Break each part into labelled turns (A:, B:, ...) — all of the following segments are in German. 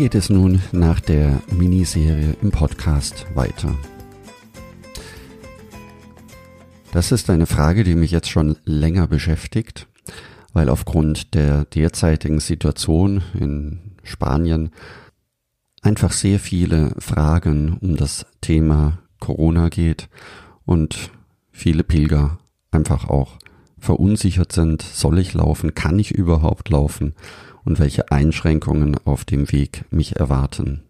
A: Geht es nun nach der Miniserie im Podcast weiter? Das ist eine Frage, die mich jetzt schon länger beschäftigt, weil aufgrund der derzeitigen Situation in Spanien einfach sehr viele Fragen um das Thema Corona geht und viele Pilger einfach auch verunsichert sind. Soll ich laufen? Kann ich überhaupt laufen? und welche Einschränkungen auf dem Weg mich erwarten.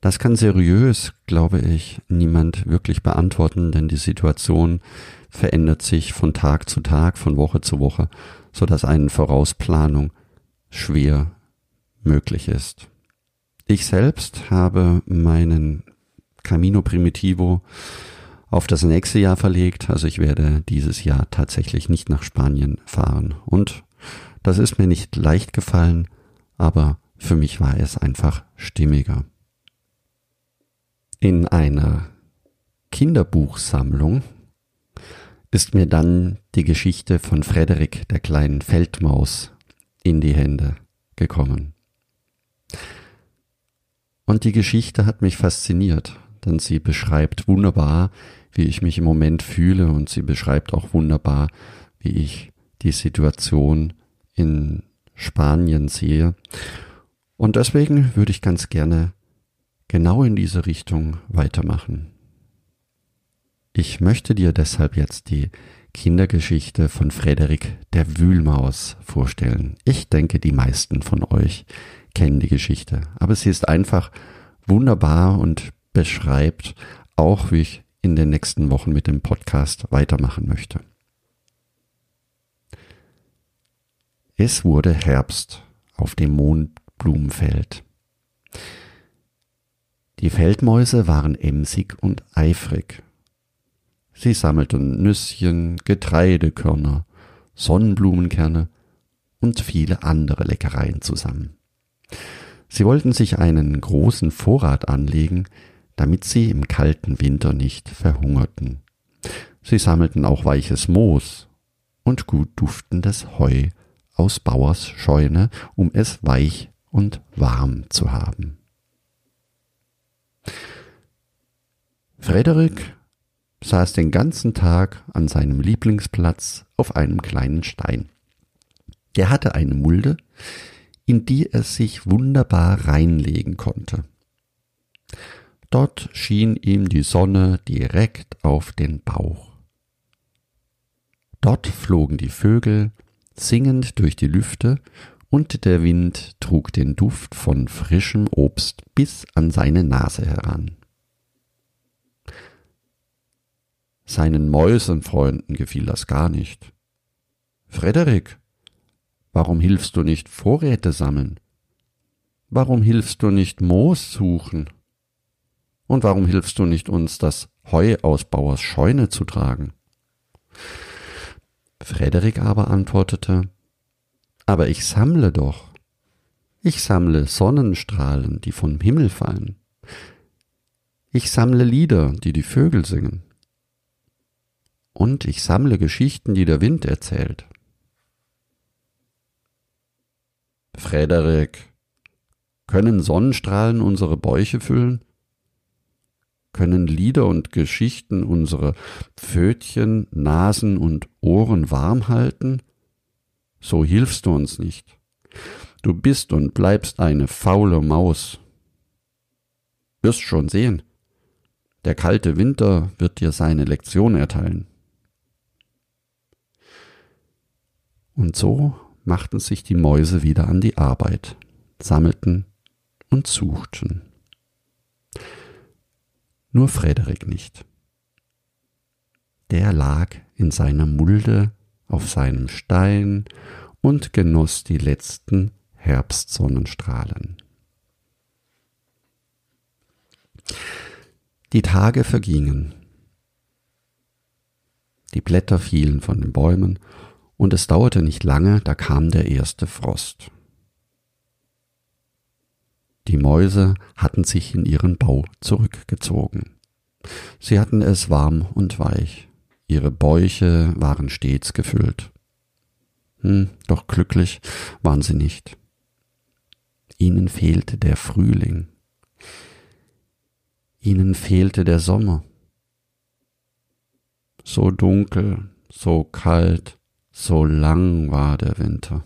A: Das kann seriös, glaube ich, niemand wirklich beantworten, denn die Situation verändert sich von Tag zu Tag, von Woche zu Woche, so dass eine Vorausplanung schwer möglich ist. Ich selbst habe meinen Camino Primitivo auf das nächste Jahr verlegt, also ich werde dieses Jahr tatsächlich nicht nach Spanien fahren und das ist mir nicht leicht gefallen, aber für mich war es einfach stimmiger. In einer Kinderbuchsammlung ist mir dann die Geschichte von Frederik der kleinen Feldmaus in die Hände gekommen. Und die Geschichte hat mich fasziniert, denn sie beschreibt wunderbar, wie ich mich im Moment fühle und sie beschreibt auch wunderbar, wie ich die Situation in Spanien sehe. Und deswegen würde ich ganz gerne genau in diese Richtung weitermachen. Ich möchte dir deshalb jetzt die Kindergeschichte von Frederik der Wühlmaus vorstellen. Ich denke, die meisten von euch kennen die Geschichte, aber sie ist einfach wunderbar und beschreibt auch, wie ich in den nächsten Wochen mit dem Podcast weitermachen möchte. Es wurde Herbst auf dem Mondblumenfeld. Die Feldmäuse waren emsig und eifrig. Sie sammelten Nüsschen, Getreidekörner, Sonnenblumenkerne und viele andere Leckereien zusammen. Sie wollten sich einen großen Vorrat anlegen, damit sie im kalten Winter nicht verhungerten. Sie sammelten auch weiches Moos und gut duftendes Heu aus Bauers Scheune, um es weich und warm zu haben. Frederik saß den ganzen Tag an seinem Lieblingsplatz auf einem kleinen Stein. Der hatte eine Mulde, in die er sich wunderbar reinlegen konnte. Dort schien ihm die Sonne direkt auf den Bauch. Dort flogen die Vögel singend durch die Lüfte, und der Wind trug den Duft von frischem Obst bis an seine Nase heran. Seinen Mäusenfreunden gefiel das gar nicht. Frederik, warum hilfst du nicht Vorräte sammeln? Warum hilfst du nicht Moos suchen? Und warum hilfst du nicht uns das Heu aus Bauers Scheune zu tragen? Frederik aber antwortete, aber ich sammle doch. Ich sammle Sonnenstrahlen, die vom Himmel fallen. Ich sammle Lieder, die die Vögel singen. Und ich sammle Geschichten, die der Wind erzählt. Frederik, können Sonnenstrahlen unsere Bäuche füllen? Können Lieder und Geschichten unsere Pfötchen, Nasen und Ohren warm halten? So hilfst du uns nicht. Du bist und bleibst eine faule Maus. Wirst schon sehen. Der kalte Winter wird dir seine Lektion erteilen. Und so machten sich die Mäuse wieder an die Arbeit, sammelten und suchten nur Frederik nicht. der lag in seiner Mulde auf seinem Stein und genoss die letzten Herbstsonnenstrahlen. Die Tage vergingen. Die Blätter fielen von den Bäumen, und es dauerte nicht lange, da kam der erste Frost. Die Mäuse hatten sich in ihren Bau zurückgezogen. Sie hatten es warm und weich. Ihre Bäuche waren stets gefüllt. Hm, doch glücklich waren sie nicht. Ihnen fehlte der Frühling. Ihnen fehlte der Sommer. So dunkel, so kalt, so lang war der Winter.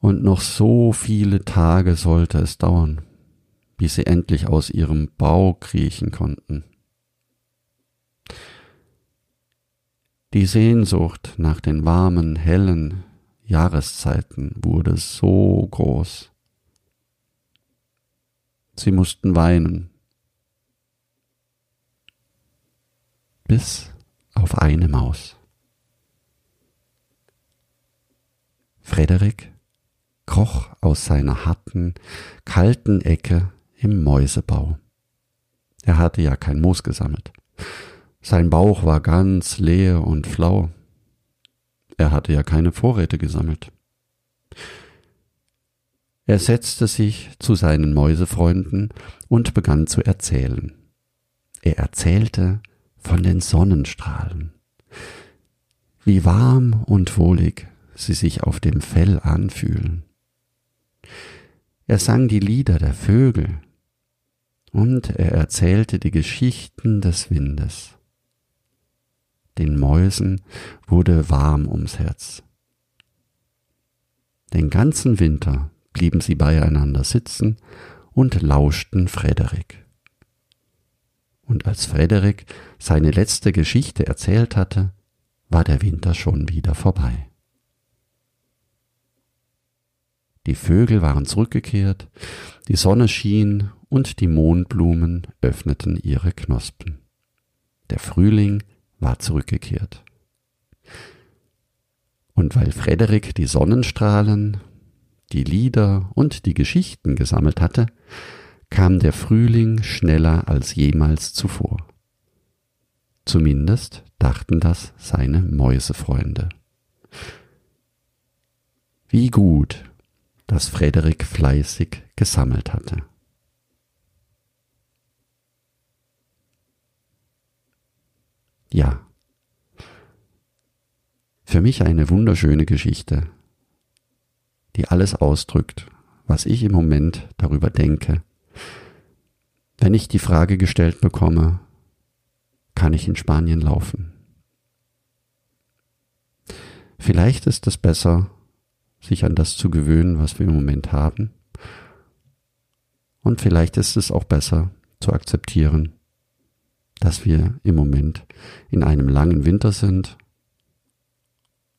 A: Und noch so viele Tage sollte es dauern, bis sie endlich aus ihrem Bau kriechen konnten. Die Sehnsucht nach den warmen, hellen Jahreszeiten wurde so groß. Sie mussten weinen, bis auf eine Maus. Frederik kroch aus seiner harten, kalten Ecke im Mäusebau. Er hatte ja kein Moos gesammelt. Sein Bauch war ganz leer und flau. Er hatte ja keine Vorräte gesammelt. Er setzte sich zu seinen Mäusefreunden und begann zu erzählen. Er erzählte von den Sonnenstrahlen, wie warm und wohlig sie sich auf dem Fell anfühlen, er sang die Lieder der Vögel und er erzählte die Geschichten des Windes. Den Mäusen wurde warm ums Herz. Den ganzen Winter blieben sie beieinander sitzen und lauschten Frederik. Und als Frederik seine letzte Geschichte erzählt hatte, war der Winter schon wieder vorbei. Die Vögel waren zurückgekehrt, die Sonne schien und die Mohnblumen öffneten ihre Knospen. Der Frühling war zurückgekehrt. Und weil Frederik die Sonnenstrahlen, die Lieder und die Geschichten gesammelt hatte, kam der Frühling schneller als jemals zuvor. Zumindest dachten das seine Mäusefreunde. Wie gut, das Frederik fleißig gesammelt hatte. Ja, für mich eine wunderschöne Geschichte, die alles ausdrückt, was ich im Moment darüber denke, wenn ich die Frage gestellt bekomme, kann ich in Spanien laufen? Vielleicht ist es besser, sich an das zu gewöhnen, was wir im Moment haben. Und vielleicht ist es auch besser zu akzeptieren, dass wir im Moment in einem langen Winter sind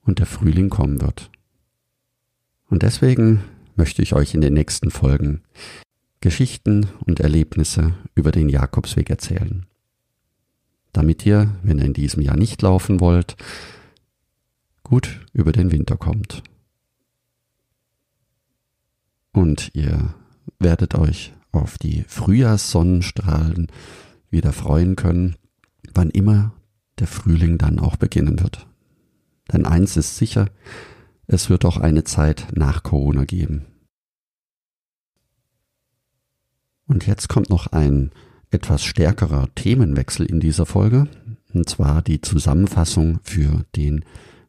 A: und der Frühling kommen wird. Und deswegen möchte ich euch in den nächsten Folgen Geschichten und Erlebnisse über den Jakobsweg erzählen. Damit ihr, wenn ihr in diesem Jahr nicht laufen wollt, gut über den Winter kommt und ihr werdet euch auf die Frühjahrssonnenstrahlen wieder freuen können, wann immer der Frühling dann auch beginnen wird. Denn eins ist sicher, es wird auch eine Zeit nach Corona geben. Und jetzt kommt noch ein etwas stärkerer Themenwechsel in dieser Folge, und zwar die Zusammenfassung für den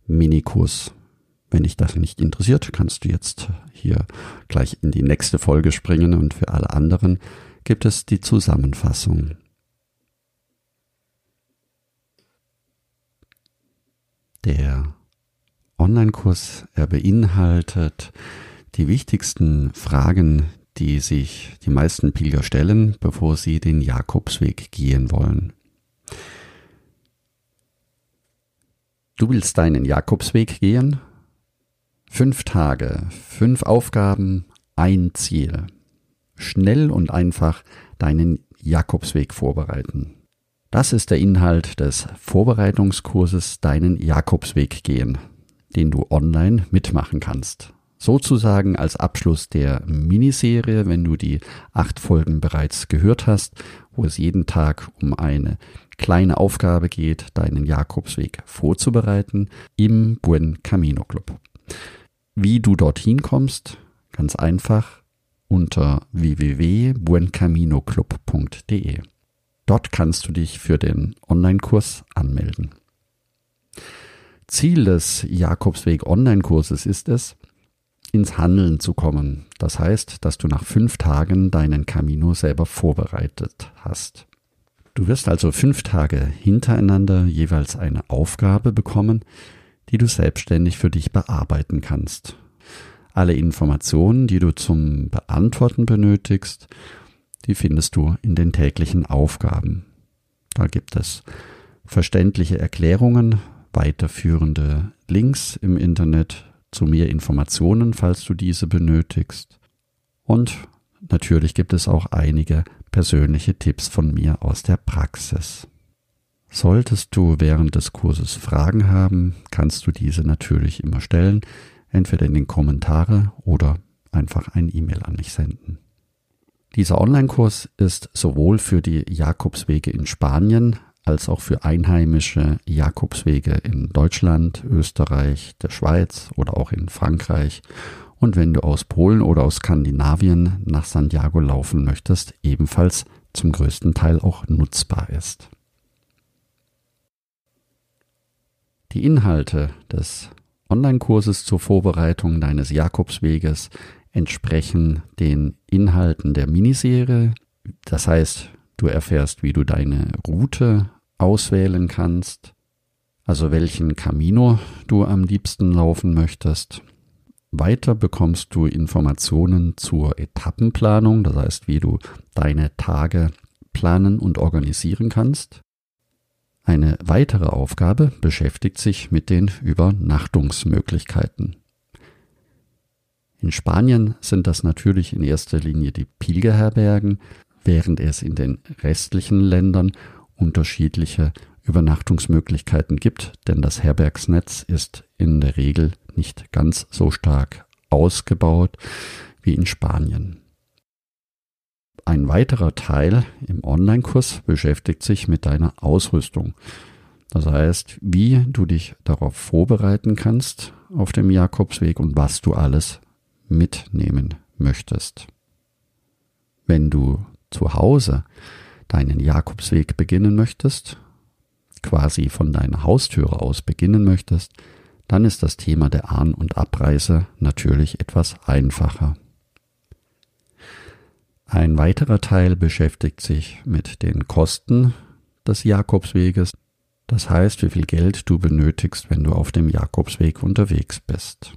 A: Minikurs wenn dich das nicht interessiert, kannst du jetzt hier gleich in die nächste Folge springen und für alle anderen gibt es die Zusammenfassung. Der Online-Kurs, er beinhaltet die wichtigsten Fragen, die sich die meisten Pilger stellen, bevor sie den Jakobsweg gehen wollen. Du willst deinen Jakobsweg gehen? Fünf Tage, fünf Aufgaben, ein Ziel. Schnell und einfach deinen Jakobsweg vorbereiten. Das ist der Inhalt des Vorbereitungskurses Deinen Jakobsweg gehen, den du online mitmachen kannst. Sozusagen als Abschluss der Miniserie, wenn du die acht Folgen bereits gehört hast, wo es jeden Tag um eine kleine Aufgabe geht, deinen Jakobsweg vorzubereiten im Buen Camino Club. Wie du dorthin kommst, ganz einfach unter www.buencaminoclub.de. Dort kannst du dich für den Online-Kurs anmelden. Ziel des Jakobsweg Online-Kurses ist es, ins Handeln zu kommen. Das heißt, dass du nach fünf Tagen deinen Camino selber vorbereitet hast. Du wirst also fünf Tage hintereinander jeweils eine Aufgabe bekommen, die du selbstständig für dich bearbeiten kannst. Alle Informationen, die du zum Beantworten benötigst, die findest du in den täglichen Aufgaben. Da gibt es verständliche Erklärungen, weiterführende Links im Internet zu mehr Informationen, falls du diese benötigst. Und natürlich gibt es auch einige persönliche Tipps von mir aus der Praxis. Solltest du während des Kurses Fragen haben, kannst du diese natürlich immer stellen, entweder in den Kommentare oder einfach ein E-Mail an mich senden. Dieser Online-Kurs ist sowohl für die Jakobswege in Spanien als auch für einheimische Jakobswege in Deutschland, Österreich, der Schweiz oder auch in Frankreich und wenn du aus Polen oder aus Skandinavien nach Santiago laufen möchtest, ebenfalls zum größten Teil auch nutzbar ist. Die Inhalte des Online-Kurses zur Vorbereitung deines Jakobsweges entsprechen den Inhalten der Miniserie. Das heißt, du erfährst, wie du deine Route auswählen kannst, also welchen Camino du am liebsten laufen möchtest. Weiter bekommst du Informationen zur Etappenplanung, das heißt, wie du deine Tage planen und organisieren kannst. Eine weitere Aufgabe beschäftigt sich mit den Übernachtungsmöglichkeiten. In Spanien sind das natürlich in erster Linie die Pilgerherbergen, während es in den restlichen Ländern unterschiedliche Übernachtungsmöglichkeiten gibt, denn das Herbergsnetz ist in der Regel nicht ganz so stark ausgebaut wie in Spanien. Ein weiterer Teil im Online-Kurs beschäftigt sich mit deiner Ausrüstung. Das heißt, wie du dich darauf vorbereiten kannst auf dem Jakobsweg und was du alles mitnehmen möchtest. Wenn du zu Hause deinen Jakobsweg beginnen möchtest, quasi von deiner Haustüre aus beginnen möchtest, dann ist das Thema der An- und Abreise natürlich etwas einfacher. Ein weiterer Teil beschäftigt sich mit den Kosten des Jakobsweges, das heißt, wie viel Geld du benötigst, wenn du auf dem Jakobsweg unterwegs bist.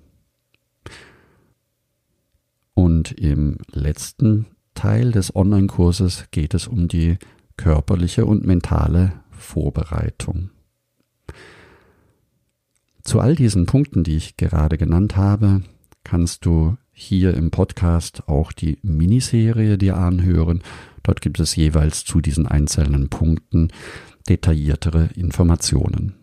A: Und im letzten Teil des Online-Kurses geht es um die körperliche und mentale Vorbereitung. Zu all diesen Punkten, die ich gerade genannt habe, kannst du hier im Podcast auch die Miniserie dir anhören. Dort gibt es jeweils zu diesen einzelnen Punkten detailliertere Informationen.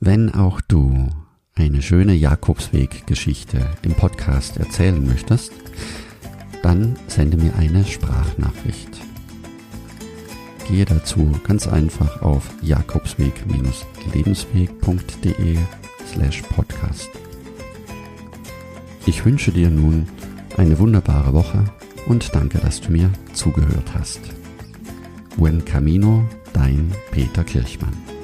A: Wenn auch du eine schöne Jakobsweg-Geschichte im Podcast erzählen möchtest, dann sende mir eine Sprachnachricht. Gehe dazu ganz einfach auf jakobsweg-lebensweg.de slash podcast. Ich wünsche dir nun eine wunderbare Woche und danke, dass du mir zugehört hast. Buen Camino, dein Peter Kirchmann.